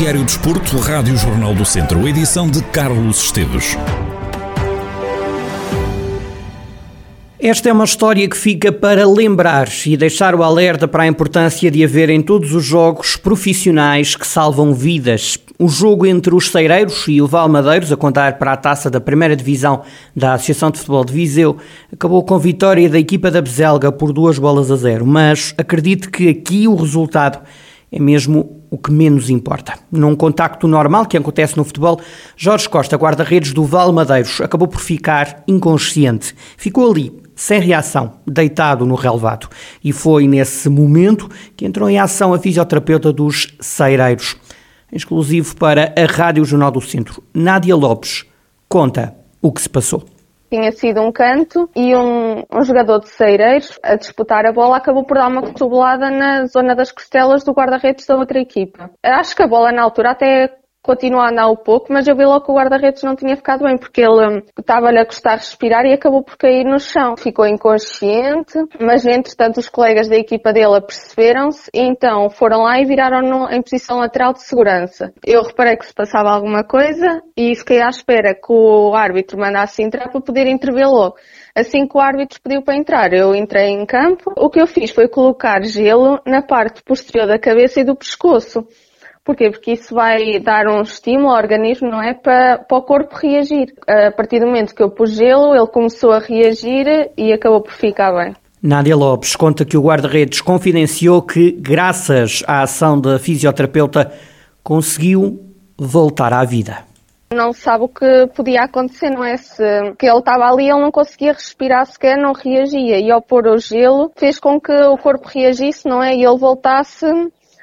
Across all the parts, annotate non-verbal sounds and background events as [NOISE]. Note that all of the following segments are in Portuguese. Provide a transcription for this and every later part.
Noticiário Desporto, Rádio Jornal do Centro, edição de Carlos Esteves. Esta é uma história que fica para lembrar e deixar o alerta para a importância de haver em todos os jogos profissionais que salvam vidas. O jogo entre os Ceireiros e o Valmadeiros, a contar para a taça da primeira divisão da Associação de Futebol de Viseu, acabou com vitória da equipa da Bezelga por duas bolas a zero. Mas acredito que aqui o resultado é mesmo o que menos importa. Num contacto normal que acontece no futebol, Jorge Costa, guarda-redes do Valmadeiros, acabou por ficar inconsciente. Ficou ali, sem reação, deitado no relevado. E foi nesse momento que entrou em ação a fisioterapeuta dos Ceireiros. Exclusivo para a Rádio Jornal do Centro. Nádia Lopes conta o que se passou tinha sido um canto e um, um, jogador de Ceireiros a disputar a bola acabou por dar uma cotovelada na zona das costelas do guarda-redes da outra equipa. Acho que a bola na altura até continua a andar um pouco, mas eu vi logo que o guarda-redes não tinha ficado bem, porque ele hum, estava-lhe a custar respirar e acabou por cair no chão. Ficou inconsciente, mas entretanto os colegas da equipa dele aperceberam-se e então foram lá e viraram-no em posição lateral de segurança. Eu reparei que se passava alguma coisa e fiquei à espera que o árbitro mandasse entrar para poder intervir logo. Assim que o árbitro pediu para entrar, eu entrei em campo. O que eu fiz foi colocar gelo na parte posterior da cabeça e do pescoço Porquê? Porque isso vai dar um estímulo ao organismo, não é? Para, para o corpo reagir. A partir do momento que eu pus gelo, ele começou a reagir e acabou por ficar bem. Nádia Lopes conta que o guarda-redes confidenciou que, graças à ação da fisioterapeuta, conseguiu voltar à vida. Não sabe o que podia acontecer, não é? Se que ele estava ali, ele não conseguia respirar sequer, não reagia. E ao pôr o gelo, fez com que o corpo reagisse, não é? E ele voltasse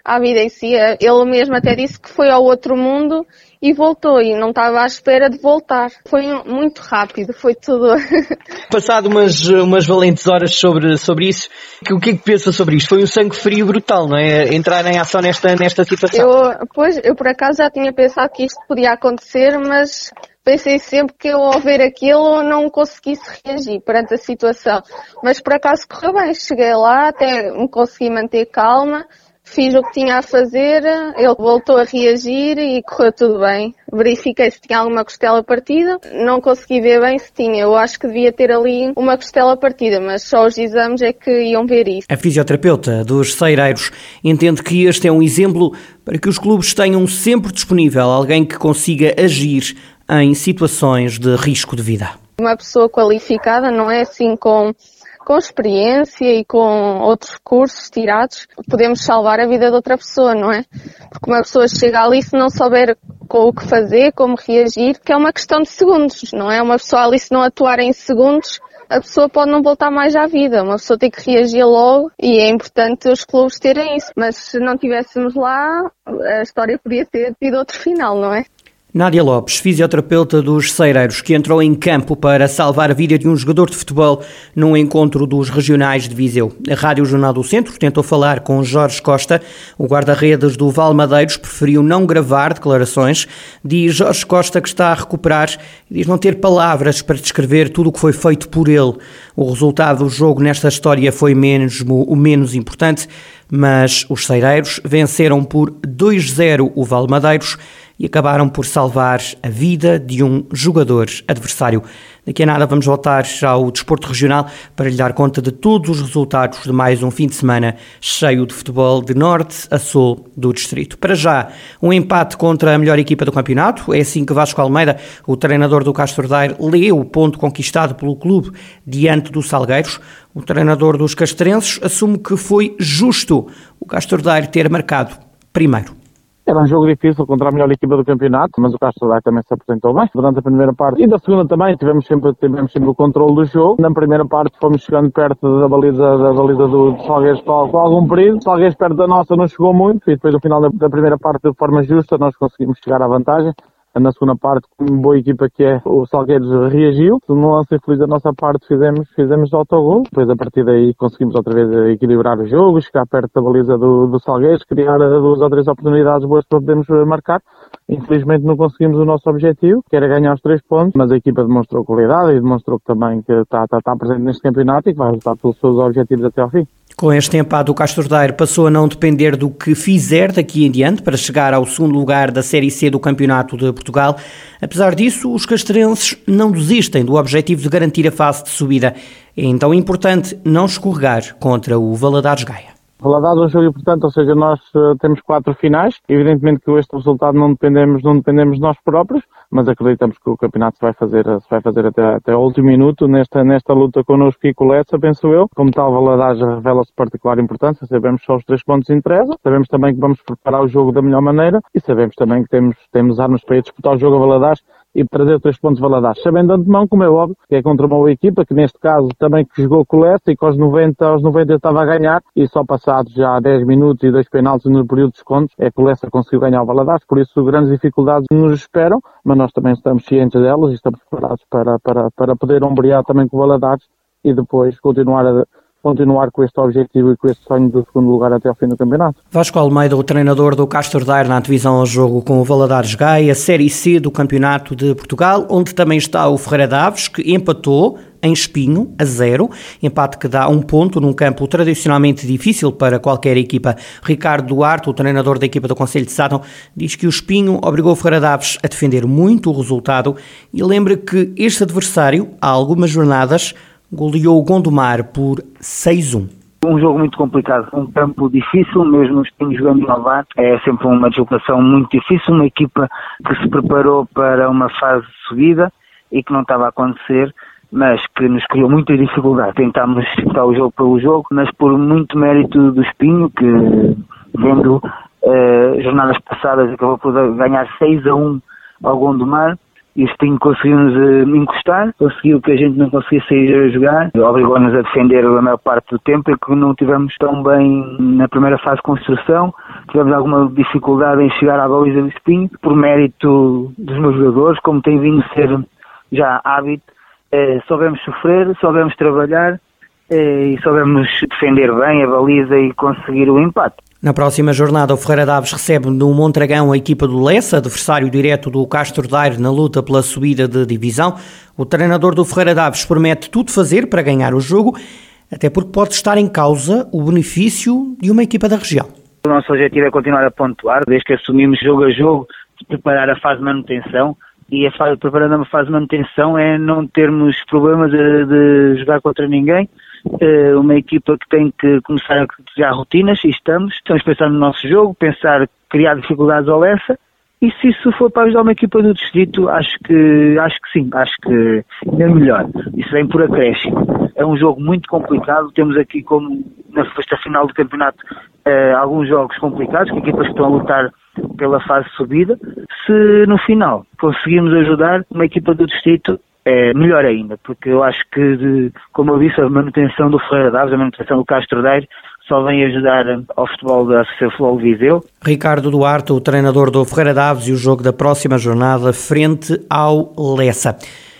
à vida em si. Ele mesmo até disse que foi ao outro mundo e voltou e não estava à espera de voltar. Foi muito rápido, foi tudo. [LAUGHS] Passado umas, umas valentes horas sobre, sobre isso, o que é que pensa sobre isto? Foi um sangue frio brutal, não é? Entrar em ação nesta, nesta situação. Eu, pois, eu por acaso já tinha pensado que isto podia acontecer, mas pensei sempre que eu ao ver aquilo não conseguisse reagir perante a situação. Mas por acaso correu bem, cheguei lá, até me consegui manter calma Fiz o que tinha a fazer, ele voltou a reagir e correu tudo bem. Verifiquei se tinha alguma costela partida, não consegui ver bem se tinha. Eu acho que devia ter ali uma costela partida, mas só os exames é que iam ver isso. A fisioterapeuta dos Ceireiros entende que este é um exemplo para que os clubes tenham sempre disponível alguém que consiga agir em situações de risco de vida. Uma pessoa qualificada não é assim com com experiência e com outros cursos tirados, podemos salvar a vida de outra pessoa, não é? Porque uma pessoa chega ali se não souber com o que fazer, como reagir, que é uma questão de segundos, não é? Uma pessoa ali se não atuar em segundos, a pessoa pode não voltar mais à vida. Uma pessoa tem que reagir logo e é importante os clubes terem isso. Mas se não tivéssemos lá, a história podia ter tido outro final, não é? Nádia Lopes, fisioterapeuta dos Ceireiros, que entrou em campo para salvar a vida de um jogador de futebol num encontro dos regionais de Viseu. A Rádio Jornal do Centro tentou falar com Jorge Costa, o guarda-redes do Valmadeiros, preferiu não gravar declarações. Diz Jorge Costa que está a recuperar e diz não ter palavras para descrever tudo o que foi feito por ele. O resultado do jogo nesta história foi mesmo o menos importante, mas os Ceireiros venceram por 2-0 o Valmadeiros e acabaram por salvar a vida de um jogador adversário. Daqui a nada vamos voltar ao desporto regional para lhe dar conta de todos os resultados de mais um fim de semana cheio de futebol de norte a sul do distrito. Para já, um empate contra a melhor equipa do campeonato. É assim que Vasco Almeida, o treinador do Castro Daire, lê o ponto conquistado pelo clube diante dos Salgueiros. O treinador dos castrenses assume que foi justo o Castro Daire ter marcado primeiro. Era um jogo difícil contra a melhor equipa do campeonato, mas o Castro também se apresentou bem durante a primeira parte. E da segunda também tivemos sempre, tivemos sempre o controle do jogo. Na primeira parte fomos chegando perto da baliza, da baliza do, do Salgueiros com, com algum perigo. Salgueiros perto da nossa não chegou muito e depois no final da, da primeira parte de forma justa nós conseguimos chegar à vantagem na segunda parte, como boa equipa que é, o Salgueiros reagiu. No lance infeliz da nossa parte fizemos, fizemos autogol. Depois a partir daí conseguimos outra vez equilibrar o jogo, chegar perto da baliza do, do Salgueiros, criar duas ou três oportunidades boas para podermos marcar. Infelizmente não conseguimos o nosso objetivo, que era ganhar os três pontos, mas a equipa demonstrou qualidade e demonstrou também que está, está, está presente neste campeonato e que vai lutar pelos seus objetivos até ao fim. Com este empate, o Castro Daire passou a não depender do que fizer daqui em diante para chegar ao segundo lugar da Série C do Campeonato de Portugal. Apesar disso, os castrenses não desistem do objetivo de garantir a fase de subida. É então importante não escorregar contra o Valadares Gaia. Valadares um jogo importante, ou seja, nós uh, temos quatro finais. Evidentemente que este resultado não dependemos, não dependemos de nós próprios, mas acreditamos que o campeonato se vai fazer, se vai fazer até, até o último minuto nesta, nesta luta connosco e com o Lessa, penso eu. Como tal, Valadares revela-se particular importância, sabemos só os três pontos interessam, sabemos também que vamos preparar o jogo da melhor maneira e sabemos também que temos, temos armas para ir disputar o jogo a Valadares e trazer três pontos Valadares. Sabendo de antemão, como é óbvio, que é contra uma boa equipa, que neste caso também que jogou Lessa e que aos 90, aos 90 estava a ganhar e só passados já 10 minutos e dois penaltis no período de descontos é que o Lessa conseguiu ganhar o Valadares, por isso grandes dificuldades nos esperam, mas nós também estamos cientes delas e estamos preparados para, para, para poder ombrear também com o Valadares e depois continuar a continuar com este objetivo e com este sonho do segundo lugar até ao fim do campeonato. Vasco Almeida, o treinador do Castro Daire na divisão ao jogo com o Valadares Gaia, Série C do Campeonato de Portugal, onde também está o Ferreira Daves, que empatou em Espinho, a zero, empate que dá um ponto num campo tradicionalmente difícil para qualquer equipa. Ricardo Duarte, o treinador da equipa do Conselho de Sátão, diz que o Espinho obrigou o Ferreira Daves a defender muito o resultado e lembra que este adversário, há algumas jornadas, goleou o Gondomar por 6-1 um. Jogo muito complicado, um campo difícil, mesmo times jogando em Alvar, é sempre uma deslocação muito difícil, uma equipa que se preparou para uma fase de subida e que não estava a acontecer, mas que nos criou muita dificuldade. Tentámos disputar o jogo pelo jogo, mas por muito mérito do Espinho, que vendo uh, jornadas passadas acabou por ganhar 6 a 1 ao Gondomar, e o Sting conseguiu-nos uh, encostar, conseguiu que a gente não conseguisse sair a jogar, obrigou-nos a defender a maior parte do tempo e que não tivemos tão bem na primeira fase de construção, tivemos alguma dificuldade em chegar à baliza do Espinho, por mérito dos meus jogadores, como tem vindo a ser já hábito, eh, soubemos sofrer, soubemos trabalhar eh, e soubemos defender bem a baliza e conseguir o empate. Na próxima jornada, o Ferreira Daves recebe no Montragão a equipa do Lessa, adversário direto do Castro Daire na luta pela subida de divisão. O treinador do Ferreira Daves promete tudo fazer para ganhar o jogo, até porque pode estar em causa o benefício de uma equipa da região. O nosso objetivo é continuar a pontuar, desde que assumimos jogo a jogo, preparar a fase de manutenção. E a fase, preparando a fase de manutenção é não termos problemas de, de jogar contra ninguém, uma equipa que tem que começar a criar rotinas, e estamos. Estamos pensando no nosso jogo, pensar, criar dificuldades ao Lessa, e se isso for para ajudar uma equipa do distrito, acho que, acho que sim, acho que é melhor. Isso vem por acréscimo. É um jogo muito complicado, temos aqui como na festa final do campeonato eh, alguns jogos complicados, com equipas que estão a lutar pela fase de subida. Se no final conseguirmos ajudar uma equipa do distrito, é melhor ainda, porque eu acho que, de, como eu disse, a manutenção do Ferreira Daves, a manutenção do Castro Daire, só vem ajudar ao futebol da Associação Futebol Viseu. Ricardo Duarte, o treinador do Ferreira Daves e o jogo da próxima jornada frente ao Lessa.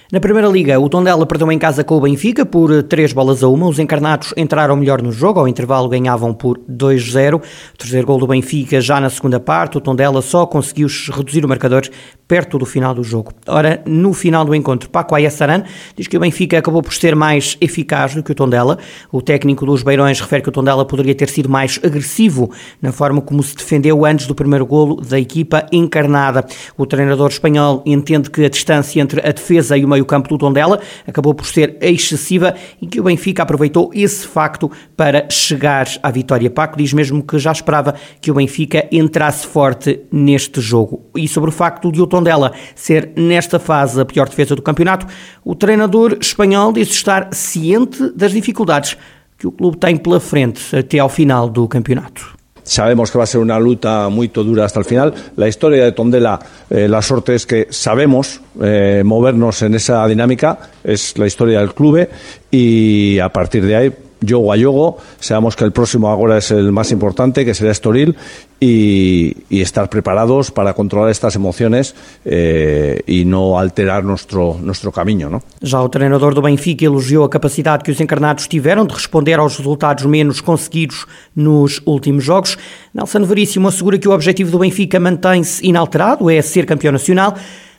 Na Primeira Liga, o Tondela perdeu em casa com o Benfica por 3 bolas a 1. Os encarnados entraram melhor no jogo, ao intervalo ganhavam por 2-0. O terceiro gol do Benfica já na segunda parte. O Tondela só conseguiu reduzir o marcador perto do final do jogo. Ora, no final do encontro, Paco Ayassaran diz que o Benfica acabou por ser mais eficaz do que o Tondela. O técnico dos Beirões refere que o Tondela poderia ter sido mais agressivo na forma como se defendeu antes do primeiro golo da equipa encarnada. O treinador espanhol entende que a distância entre a defesa e o meio-campo do Tondela acabou por ser excessiva e que o Benfica aproveitou esse facto para chegar à vitória. Paco diz mesmo que já esperava que o Benfica entrasse forte neste jogo. E sobre o facto de o Tondela ser nesta fase a pior defesa do campeonato, o treinador espanhol disse estar ciente das dificuldades que o clube tem pela frente até ao final do campeonato. Sabemos que va a ser una luta muy dura hasta el final. La historia de Tondela, eh, la suerte es que sabemos eh, movernos en esa dinámica, es la historia del club y a partir de ahí yogo a yogo, sabemos que el próximo ahora es el más importante, que será Estoril, y, y estar preparados para controlar estas emociones eh, e não alterar nuestro, nuestro caminho. Não? Já o treinador do Benfica elogiou a capacidade que os encarnados tiveram de responder aos resultados menos conseguidos nos últimos jogos. Nelson Veríssimo assegura que o objetivo do Benfica mantém-se inalterado, é ser campeão nacional,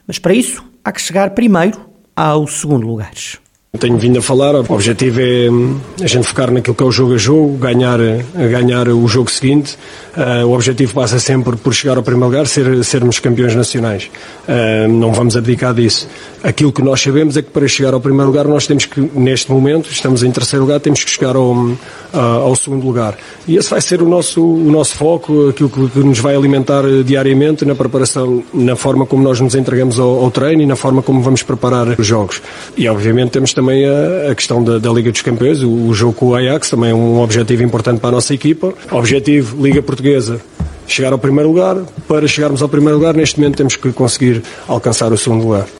mas para isso há que chegar primeiro ao segundo lugar. Tenho vindo a falar, o objetivo é hum, a gente focar naquilo que é o jogo a jogo, ganhar, ganhar o jogo seguinte. Uh, o objetivo passa sempre por chegar ao primeiro lugar, ser, sermos campeões nacionais. Uh, não vamos abdicar disso. Aquilo que nós sabemos é que para chegar ao primeiro lugar nós temos que, neste momento, estamos em terceiro lugar, temos que chegar ao, uh, ao segundo lugar. E esse vai ser o nosso, o nosso foco, aquilo que, que, nos vai alimentar diariamente na preparação, na forma como nós nos entregamos ao, ao treino e na forma como vamos preparar os jogos. E obviamente temos também a, a questão da, da, Liga dos Campeões, o, o, jogo com o Ajax, também é um objetivo importante para a nossa equipa. Objetivo, Liga Portuguesa, chegar ao primeiro lugar. Para chegarmos ao primeiro lugar, neste momento temos que conseguir alcançar o segundo lugar.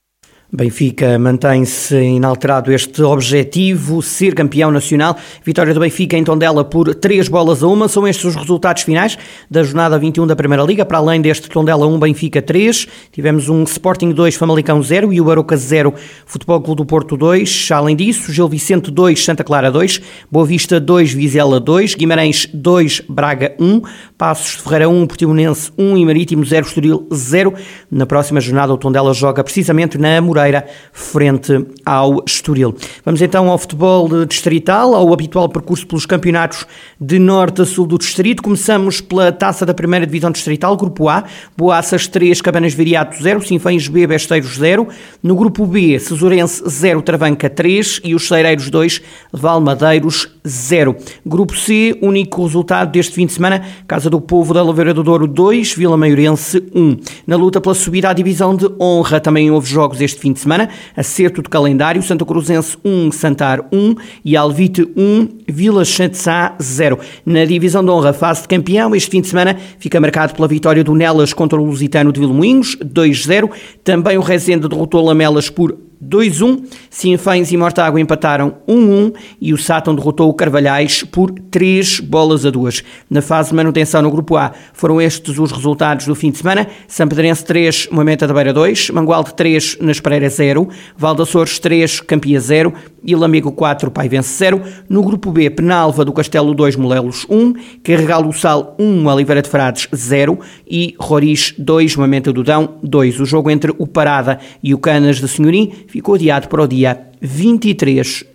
Benfica mantém-se inalterado este objetivo, ser campeão nacional. Vitória do Benfica em Tondela por 3 bolas a uma. São estes os resultados finais da jornada 21 da Primeira Liga. Para além deste Tondela 1, Benfica 3. Tivemos um Sporting 2, Famalicão 0 e o Aroca 0, Futebol Clube do Porto 2. Além disso, Gil Vicente 2, Santa Clara 2, Boa Vista 2, Vizela 2, Guimarães 2, Braga 1, Passos de Ferreira 1, Portimonense 1 e Marítimo 0, Estoril 0. Na próxima jornada o Tondela joga precisamente na Moura Moreira, frente ao Estoril. Vamos então ao futebol distrital, ao habitual percurso pelos campeonatos de norte a sul do distrito. Começamos pela taça da primeira divisão distrital, grupo A, Boaças 3, Cabanas Viriato 0, Sinfães B, Besteiros 0. No grupo B, Cesurense 0, Travanca 3 e os Cereiros 2, Valmadeiros 0. Grupo C, único resultado deste fim de semana, Casa do Povo da Louveira do Douro 2, Vila Maiorense 1. Na luta pela subida à divisão de honra também houve jogos este fim fim de semana. Acerto de calendário, Santa Cruzense 1, Santar 1 e Alvite 1, Vila Sá 0. Na divisão de honra, fase de campeão, este fim de semana fica marcado pela vitória do Nelas contra o Lusitano de Vilmoinhos, 2-0. Também o Rezende derrotou Lamelas por 2-1. Sinfães e Mortágua empataram 1-1 e o Sátão derrotou o Carvalhais por 3 bolas a 2. Na fase de manutenção no Grupo A foram estes os resultados do fim de semana. São Pedrense 3, Moimenta da Beira 2, Mangualde 3, Nas Pereira 0, Valdaçores 3, Campia 0 e Lamego 4, Paivense 0. No Grupo B, Penalva do Castelo 2, Molelos 1, Carregalo Sal 1, Oliveira de Frades 0 e Roriz 2, Moimenta do Dão 2. O jogo entre o Parada e o Canas de Senhorim ficou adiado para o dia 23